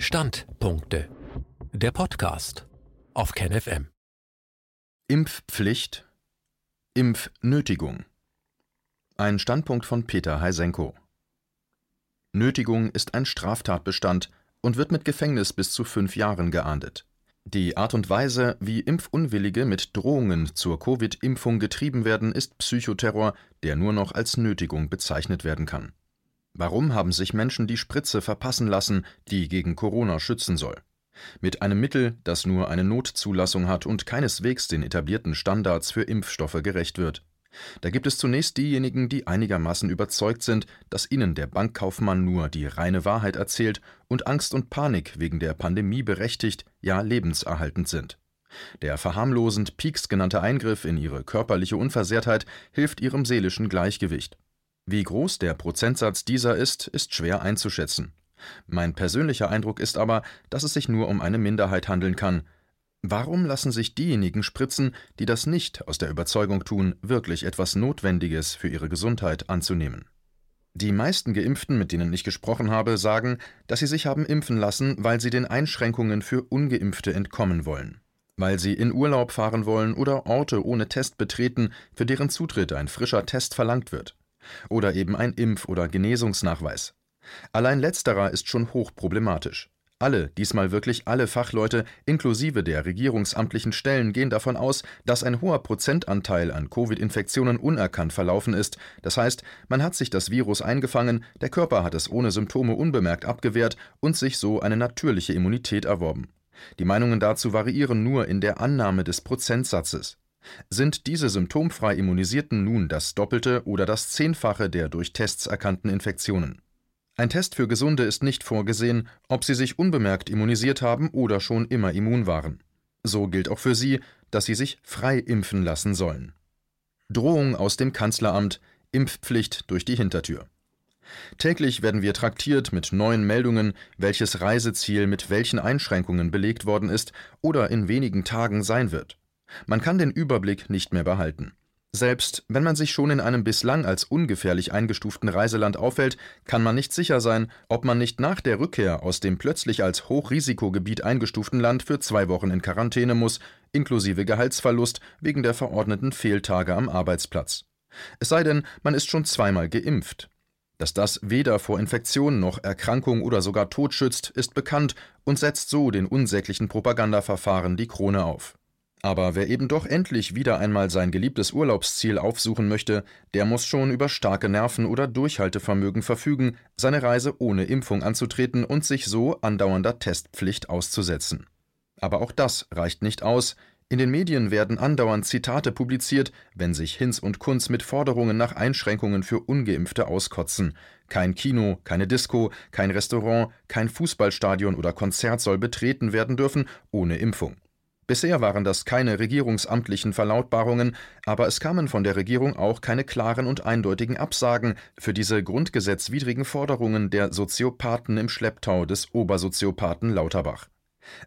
Standpunkte. Der Podcast auf KenFM. Impfpflicht, Impfnötigung. Ein Standpunkt von Peter Heisenko. Nötigung ist ein Straftatbestand und wird mit Gefängnis bis zu fünf Jahren geahndet. Die Art und Weise, wie Impfunwillige mit Drohungen zur Covid-Impfung getrieben werden, ist Psychoterror, der nur noch als Nötigung bezeichnet werden kann. Warum haben sich Menschen die Spritze verpassen lassen, die gegen Corona schützen soll? Mit einem Mittel, das nur eine Notzulassung hat und keineswegs den etablierten Standards für Impfstoffe gerecht wird. Da gibt es zunächst diejenigen, die einigermaßen überzeugt sind, dass ihnen der Bankkaufmann nur die reine Wahrheit erzählt und Angst und Panik wegen der Pandemie berechtigt, ja lebenserhaltend sind. Der verharmlosend Pieks genannte Eingriff in ihre körperliche Unversehrtheit hilft ihrem seelischen Gleichgewicht. Wie groß der Prozentsatz dieser ist, ist schwer einzuschätzen. Mein persönlicher Eindruck ist aber, dass es sich nur um eine Minderheit handeln kann. Warum lassen sich diejenigen spritzen, die das nicht aus der Überzeugung tun, wirklich etwas Notwendiges für ihre Gesundheit anzunehmen? Die meisten Geimpften, mit denen ich gesprochen habe, sagen, dass sie sich haben impfen lassen, weil sie den Einschränkungen für ungeimpfte entkommen wollen. Weil sie in Urlaub fahren wollen oder Orte ohne Test betreten, für deren Zutritt ein frischer Test verlangt wird oder eben ein Impf- oder Genesungsnachweis. Allein letzterer ist schon hochproblematisch. Alle, diesmal wirklich alle Fachleute, inklusive der regierungsamtlichen Stellen, gehen davon aus, dass ein hoher Prozentanteil an Covid-Infektionen unerkannt verlaufen ist. Das heißt, man hat sich das Virus eingefangen, der Körper hat es ohne Symptome unbemerkt abgewehrt und sich so eine natürliche Immunität erworben. Die Meinungen dazu variieren nur in der Annahme des Prozentsatzes. Sind diese symptomfrei Immunisierten nun das Doppelte oder das Zehnfache der durch Tests erkannten Infektionen? Ein Test für Gesunde ist nicht vorgesehen, ob sie sich unbemerkt immunisiert haben oder schon immer immun waren. So gilt auch für sie, dass sie sich frei impfen lassen sollen. Drohung aus dem Kanzleramt, Impfpflicht durch die Hintertür. Täglich werden wir traktiert mit neuen Meldungen, welches Reiseziel mit welchen Einschränkungen belegt worden ist oder in wenigen Tagen sein wird. Man kann den Überblick nicht mehr behalten. Selbst wenn man sich schon in einem bislang als ungefährlich eingestuften Reiseland aufhält, kann man nicht sicher sein, ob man nicht nach der Rückkehr aus dem plötzlich als Hochrisikogebiet eingestuften Land für zwei Wochen in Quarantäne muss, inklusive Gehaltsverlust wegen der verordneten Fehltage am Arbeitsplatz. Es sei denn, man ist schon zweimal geimpft. Dass das weder vor Infektion noch Erkrankung oder sogar Tod schützt, ist bekannt und setzt so den unsäglichen Propagandaverfahren die Krone auf. Aber wer eben doch endlich wieder einmal sein geliebtes Urlaubsziel aufsuchen möchte, der muss schon über starke Nerven oder Durchhaltevermögen verfügen, seine Reise ohne Impfung anzutreten und sich so andauernder Testpflicht auszusetzen. Aber auch das reicht nicht aus. In den Medien werden andauernd Zitate publiziert, wenn sich Hinz und Kunz mit Forderungen nach Einschränkungen für ungeimpfte auskotzen. Kein Kino, keine Disco, kein Restaurant, kein Fußballstadion oder Konzert soll betreten werden dürfen ohne Impfung. Bisher waren das keine regierungsamtlichen Verlautbarungen, aber es kamen von der Regierung auch keine klaren und eindeutigen Absagen für diese grundgesetzwidrigen Forderungen der Soziopathen im Schlepptau des Obersoziopathen Lauterbach.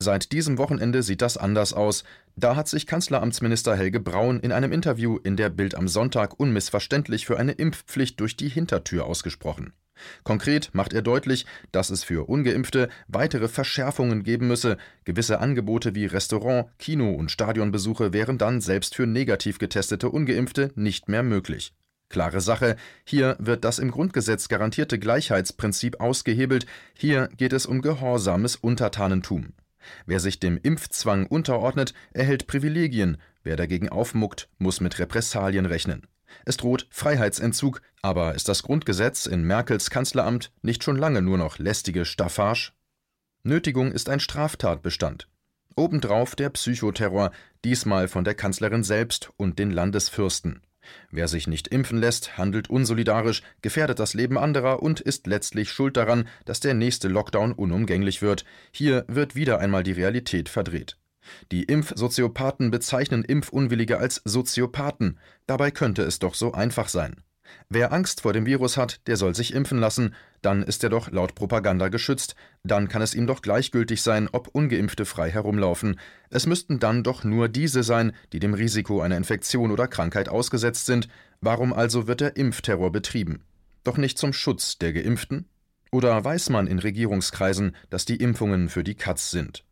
Seit diesem Wochenende sieht das anders aus. Da hat sich Kanzleramtsminister Helge Braun in einem Interview in der Bild am Sonntag unmissverständlich für eine Impfpflicht durch die Hintertür ausgesprochen. Konkret macht er deutlich, dass es für ungeimpfte weitere Verschärfungen geben müsse, gewisse Angebote wie Restaurant, Kino und Stadionbesuche wären dann selbst für negativ getestete ungeimpfte nicht mehr möglich. Klare Sache, hier wird das im Grundgesetz garantierte Gleichheitsprinzip ausgehebelt, hier geht es um gehorsames Untertanentum. Wer sich dem Impfzwang unterordnet, erhält Privilegien, wer dagegen aufmuckt, muss mit Repressalien rechnen. Es droht Freiheitsentzug, aber ist das Grundgesetz in Merkels Kanzleramt nicht schon lange nur noch lästige Staffage? Nötigung ist ein Straftatbestand. Obendrauf der Psychoterror, diesmal von der Kanzlerin selbst und den Landesfürsten. Wer sich nicht impfen lässt, handelt unsolidarisch, gefährdet das Leben anderer und ist letztlich schuld daran, dass der nächste Lockdown unumgänglich wird. Hier wird wieder einmal die Realität verdreht. Die Impfsoziopathen bezeichnen Impfunwillige als Soziopathen. Dabei könnte es doch so einfach sein. Wer Angst vor dem Virus hat, der soll sich impfen lassen, dann ist er doch laut Propaganda geschützt, dann kann es ihm doch gleichgültig sein, ob ungeimpfte frei herumlaufen. Es müssten dann doch nur diese sein, die dem Risiko einer Infektion oder Krankheit ausgesetzt sind. Warum also wird der Impfterror betrieben? Doch nicht zum Schutz der Geimpften? Oder weiß man in Regierungskreisen, dass die Impfungen für die Katz sind?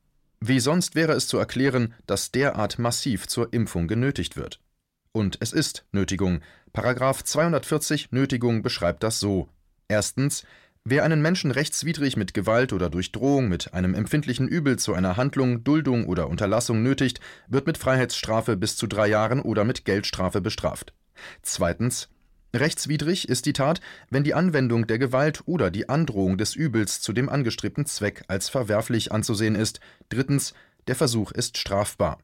Wie sonst wäre es zu erklären, dass derart massiv zur Impfung genötigt wird? Und es ist Nötigung. Paragraph 240 Nötigung beschreibt das so. Erstens, wer einen Menschen rechtswidrig mit Gewalt oder durch Drohung mit einem empfindlichen Übel zu einer Handlung, Duldung oder Unterlassung nötigt, wird mit Freiheitsstrafe bis zu drei Jahren oder mit Geldstrafe bestraft. Zweitens, Rechtswidrig ist die Tat, wenn die Anwendung der Gewalt oder die Androhung des Übels zu dem angestrebten Zweck als verwerflich anzusehen ist. Drittens, der Versuch ist strafbar.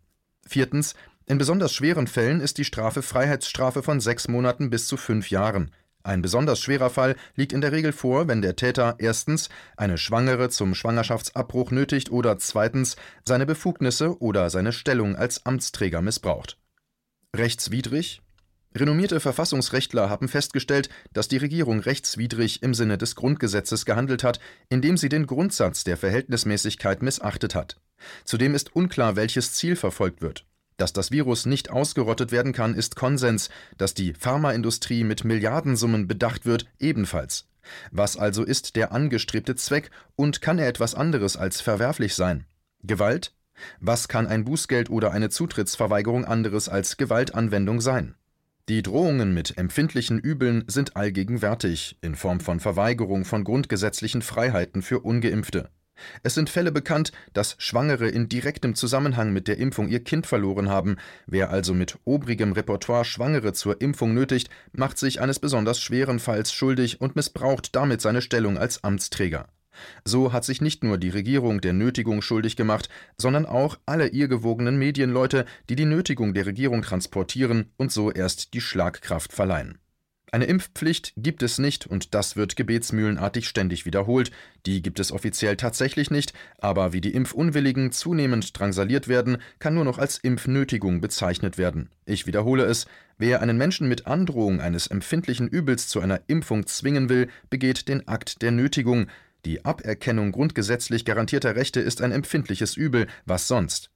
Viertens, in besonders schweren Fällen ist die Strafe Freiheitsstrafe von sechs Monaten bis zu fünf Jahren. Ein besonders schwerer Fall liegt in der Regel vor, wenn der Täter erstens eine Schwangere zum Schwangerschaftsabbruch nötigt oder zweitens seine Befugnisse oder seine Stellung als Amtsträger missbraucht. Rechtswidrig Renommierte Verfassungsrechtler haben festgestellt, dass die Regierung rechtswidrig im Sinne des Grundgesetzes gehandelt hat, indem sie den Grundsatz der Verhältnismäßigkeit missachtet hat. Zudem ist unklar, welches Ziel verfolgt wird. Dass das Virus nicht ausgerottet werden kann, ist Konsens, dass die Pharmaindustrie mit Milliardensummen bedacht wird, ebenfalls. Was also ist der angestrebte Zweck und kann er etwas anderes als verwerflich sein? Gewalt? Was kann ein Bußgeld oder eine Zutrittsverweigerung anderes als Gewaltanwendung sein? Die Drohungen mit empfindlichen Übeln sind allgegenwärtig, in Form von Verweigerung von grundgesetzlichen Freiheiten für ungeimpfte. Es sind Fälle bekannt, dass Schwangere in direktem Zusammenhang mit der Impfung ihr Kind verloren haben. Wer also mit obrigem Repertoire Schwangere zur Impfung nötigt, macht sich eines besonders schweren Falls schuldig und missbraucht damit seine Stellung als Amtsträger. So hat sich nicht nur die Regierung der Nötigung schuldig gemacht, sondern auch alle ihr gewogenen Medienleute, die die Nötigung der Regierung transportieren und so erst die Schlagkraft verleihen. Eine Impfpflicht gibt es nicht und das wird gebetsmühlenartig ständig wiederholt. Die gibt es offiziell tatsächlich nicht, aber wie die Impfunwilligen zunehmend drangsaliert werden, kann nur noch als Impfnötigung bezeichnet werden. Ich wiederhole es, wer einen Menschen mit Androhung eines empfindlichen Übels zu einer Impfung zwingen will, begeht den Akt der Nötigung, die Aberkennung grundgesetzlich garantierter Rechte ist ein empfindliches Übel, was sonst?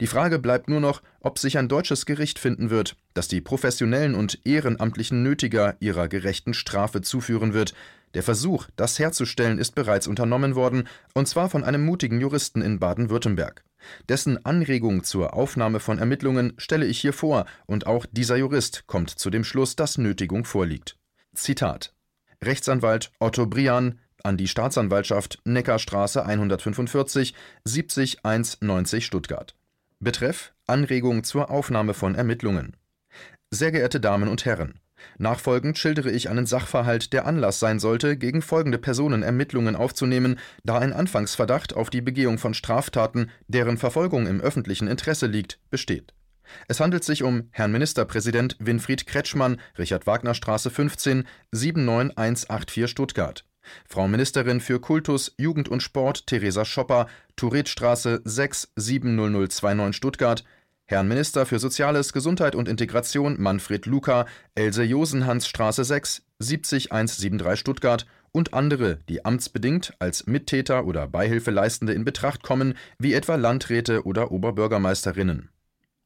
Die Frage bleibt nur noch, ob sich ein deutsches Gericht finden wird, das die professionellen und ehrenamtlichen Nötiger ihrer gerechten Strafe zuführen wird. Der Versuch, das herzustellen, ist bereits unternommen worden, und zwar von einem mutigen Juristen in Baden-Württemberg. Dessen Anregung zur Aufnahme von Ermittlungen stelle ich hier vor, und auch dieser Jurist kommt zu dem Schluss, dass Nötigung vorliegt. Zitat Rechtsanwalt Otto Brian, an die Staatsanwaltschaft Neckarstraße 145 70 190 Stuttgart. Betreff Anregung zur Aufnahme von Ermittlungen. Sehr geehrte Damen und Herren, nachfolgend schildere ich einen Sachverhalt, der Anlass sein sollte, gegen folgende Personen Ermittlungen aufzunehmen, da ein Anfangsverdacht auf die Begehung von Straftaten, deren Verfolgung im öffentlichen Interesse liegt, besteht. Es handelt sich um Herrn Ministerpräsident Winfried Kretschmann, Richard-Wagner-Straße 15, 79184 Stuttgart. Frau Ministerin für Kultus, Jugend und Sport Theresa Schopper, Turetstraße 6 70029 Stuttgart, Herrn Minister für Soziales, Gesundheit und Integration Manfred Luca, Else Josenhansstraße 6 70173 Stuttgart und andere, die amtsbedingt als Mittäter oder Beihilfeleistende in Betracht kommen, wie etwa Landräte oder Oberbürgermeisterinnen.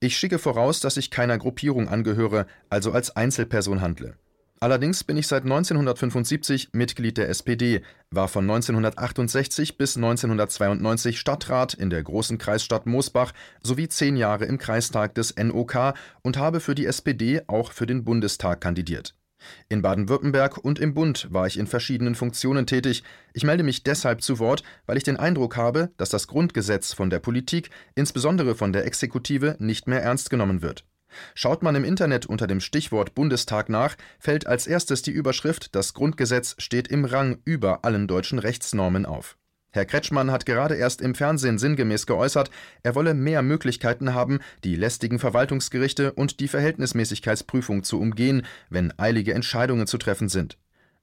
Ich schicke voraus, dass ich keiner Gruppierung angehöre, also als Einzelperson handle. Allerdings bin ich seit 1975 Mitglied der SPD, war von 1968 bis 1992 Stadtrat in der großen Kreisstadt Moosbach sowie zehn Jahre im Kreistag des NOK und habe für die SPD auch für den Bundestag kandidiert. In Baden-Württemberg und im Bund war ich in verschiedenen Funktionen tätig. Ich melde mich deshalb zu Wort, weil ich den Eindruck habe, dass das Grundgesetz von der Politik, insbesondere von der Exekutive, nicht mehr ernst genommen wird. Schaut man im Internet unter dem Stichwort Bundestag nach, fällt als erstes die Überschrift Das Grundgesetz steht im Rang über allen deutschen Rechtsnormen auf. Herr Kretschmann hat gerade erst im Fernsehen sinngemäß geäußert, er wolle mehr Möglichkeiten haben, die lästigen Verwaltungsgerichte und die Verhältnismäßigkeitsprüfung zu umgehen, wenn eilige Entscheidungen zu treffen sind.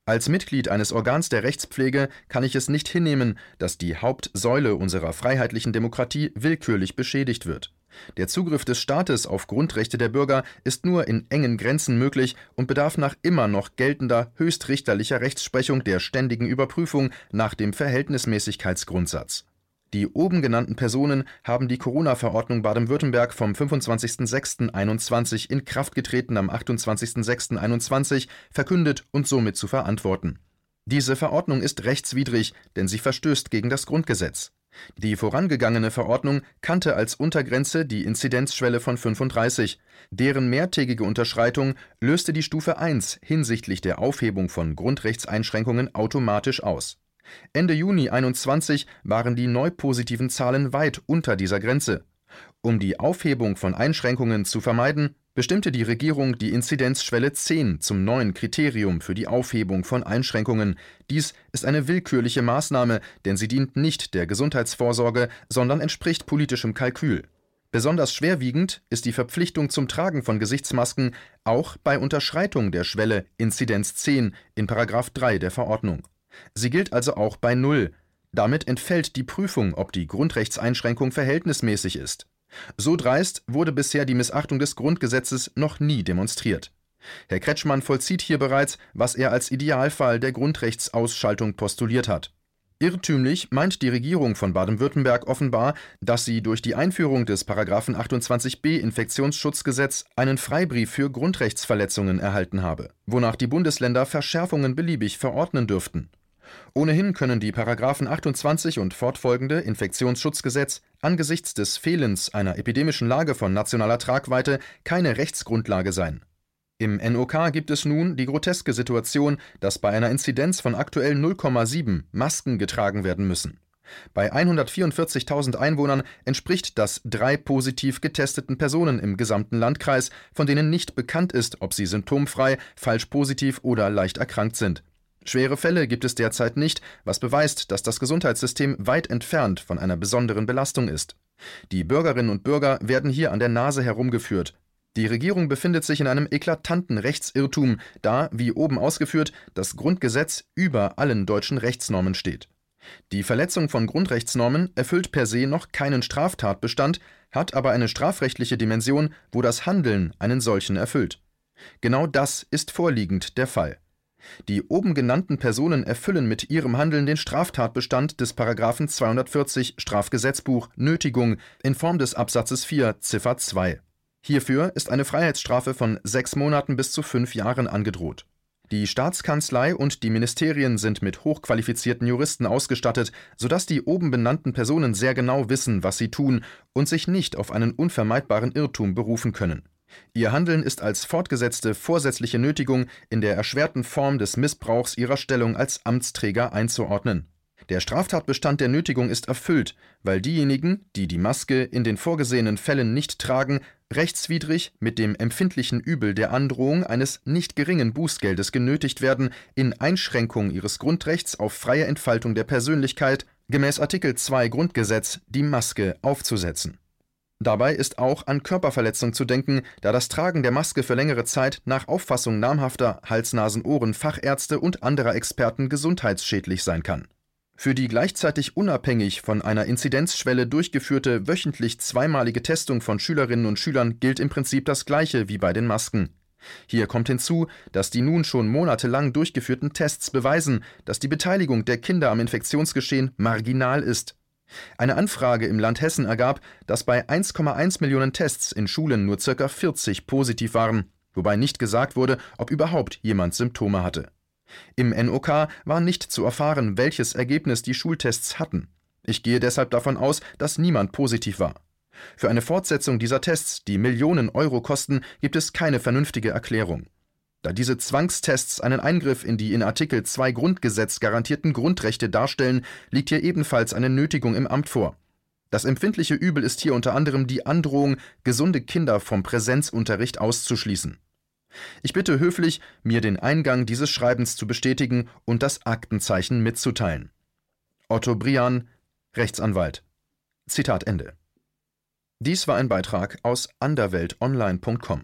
Als Mitglied eines Organs der Rechtspflege kann ich es nicht hinnehmen, dass die Hauptsäule unserer freiheitlichen Demokratie willkürlich beschädigt wird. Der Zugriff des Staates auf Grundrechte der Bürger ist nur in engen Grenzen möglich und bedarf nach immer noch geltender höchstrichterlicher Rechtsprechung der ständigen Überprüfung nach dem Verhältnismäßigkeitsgrundsatz. Die oben genannten Personen haben die Corona-Verordnung Baden-Württemberg vom 25.06.21 in Kraft getreten am 28.06.21 verkündet und somit zu verantworten Diese Verordnung ist rechtswidrig, denn sie verstößt gegen das Grundgesetz. Die vorangegangene Verordnung kannte als Untergrenze die Inzidenzschwelle von 35. Deren mehrtägige Unterschreitung löste die Stufe 1 hinsichtlich der Aufhebung von Grundrechtseinschränkungen automatisch aus. Ende Juni 21 waren die neu positiven Zahlen weit unter dieser Grenze. Um die Aufhebung von Einschränkungen zu vermeiden, bestimmte die Regierung die Inzidenzschwelle 10 zum neuen Kriterium für die Aufhebung von Einschränkungen. Dies ist eine willkürliche Maßnahme, denn sie dient nicht der Gesundheitsvorsorge, sondern entspricht politischem Kalkül. Besonders schwerwiegend ist die Verpflichtung zum Tragen von Gesichtsmasken auch bei Unterschreitung der Schwelle Inzidenz 10 in § 3 der Verordnung. Sie gilt also auch bei Null. Damit entfällt die Prüfung, ob die Grundrechtseinschränkung verhältnismäßig ist. So dreist wurde bisher die Missachtung des Grundgesetzes noch nie demonstriert. Herr Kretschmann vollzieht hier bereits, was er als Idealfall der Grundrechtsausschaltung postuliert hat. Irrtümlich meint die Regierung von Baden-Württemberg offenbar, dass sie durch die Einführung des 28b Infektionsschutzgesetz einen Freibrief für Grundrechtsverletzungen erhalten habe, wonach die Bundesländer Verschärfungen beliebig verordnen dürften. Ohnehin können die § 28 und fortfolgende Infektionsschutzgesetz angesichts des Fehlens einer epidemischen Lage von nationaler Tragweite keine Rechtsgrundlage sein. Im NOK gibt es nun die groteske Situation, dass bei einer Inzidenz von aktuell 0,7 Masken getragen werden müssen. Bei 144.000 Einwohnern entspricht das drei positiv getesteten Personen im gesamten Landkreis, von denen nicht bekannt ist, ob sie symptomfrei, falsch positiv oder leicht erkrankt sind. Schwere Fälle gibt es derzeit nicht, was beweist, dass das Gesundheitssystem weit entfernt von einer besonderen Belastung ist. Die Bürgerinnen und Bürger werden hier an der Nase herumgeführt. Die Regierung befindet sich in einem eklatanten Rechtsirrtum, da, wie oben ausgeführt, das Grundgesetz über allen deutschen Rechtsnormen steht. Die Verletzung von Grundrechtsnormen erfüllt per se noch keinen Straftatbestand, hat aber eine strafrechtliche Dimension, wo das Handeln einen solchen erfüllt. Genau das ist vorliegend der Fall. Die oben genannten Personen erfüllen mit ihrem Handeln den Straftatbestand des § 240 Strafgesetzbuch Nötigung in Form des Absatzes 4 Ziffer 2. Hierfür ist eine Freiheitsstrafe von sechs Monaten bis zu fünf Jahren angedroht. Die Staatskanzlei und die Ministerien sind mit hochqualifizierten Juristen ausgestattet, sodass die oben benannten Personen sehr genau wissen, was sie tun und sich nicht auf einen unvermeidbaren Irrtum berufen können Ihr Handeln ist als fortgesetzte vorsätzliche Nötigung in der erschwerten Form des Missbrauchs ihrer Stellung als Amtsträger einzuordnen. Der Straftatbestand der Nötigung ist erfüllt, weil diejenigen, die die Maske in den vorgesehenen Fällen nicht tragen, rechtswidrig mit dem empfindlichen Übel der Androhung eines nicht geringen Bußgeldes genötigt werden, in Einschränkung ihres Grundrechts auf freie Entfaltung der Persönlichkeit gemäß Artikel 2 Grundgesetz die Maske aufzusetzen Dabei ist auch an Körperverletzung zu denken, da das Tragen der Maske für längere Zeit nach Auffassung namhafter Hals-Nasen-Ohren-Fachärzte und anderer Experten gesundheitsschädlich sein kann. Für die gleichzeitig unabhängig von einer Inzidenzschwelle durchgeführte wöchentlich zweimalige Testung von Schülerinnen und Schülern gilt im Prinzip das Gleiche wie bei den Masken. Hier kommt hinzu, dass die nun schon monatelang durchgeführten Tests beweisen, dass die Beteiligung der Kinder am Infektionsgeschehen marginal ist eine Anfrage im Land Hessen ergab, dass bei 1,1 Millionen Tests in Schulen nur ca. 40 positiv waren, wobei nicht gesagt wurde, ob überhaupt jemand Symptome hatte. Im NOK war nicht zu erfahren, welches Ergebnis die Schultests hatten. Ich gehe deshalb davon aus, dass niemand positiv war. Für eine Fortsetzung dieser Tests, die Millionen Euro kosten, gibt es keine vernünftige Erklärung. Da diese Zwangstests einen Eingriff in die in Artikel 2 Grundgesetz garantierten Grundrechte darstellen, liegt hier ebenfalls eine Nötigung im Amt vor. Das empfindliche Übel ist hier unter anderem die Androhung, gesunde Kinder vom Präsenzunterricht auszuschließen. Ich bitte höflich, mir den Eingang dieses Schreibens zu bestätigen und das Aktenzeichen mitzuteilen. Otto Brian, Rechtsanwalt. Zitat Ende. Dies war ein Beitrag aus anderweltonline.com.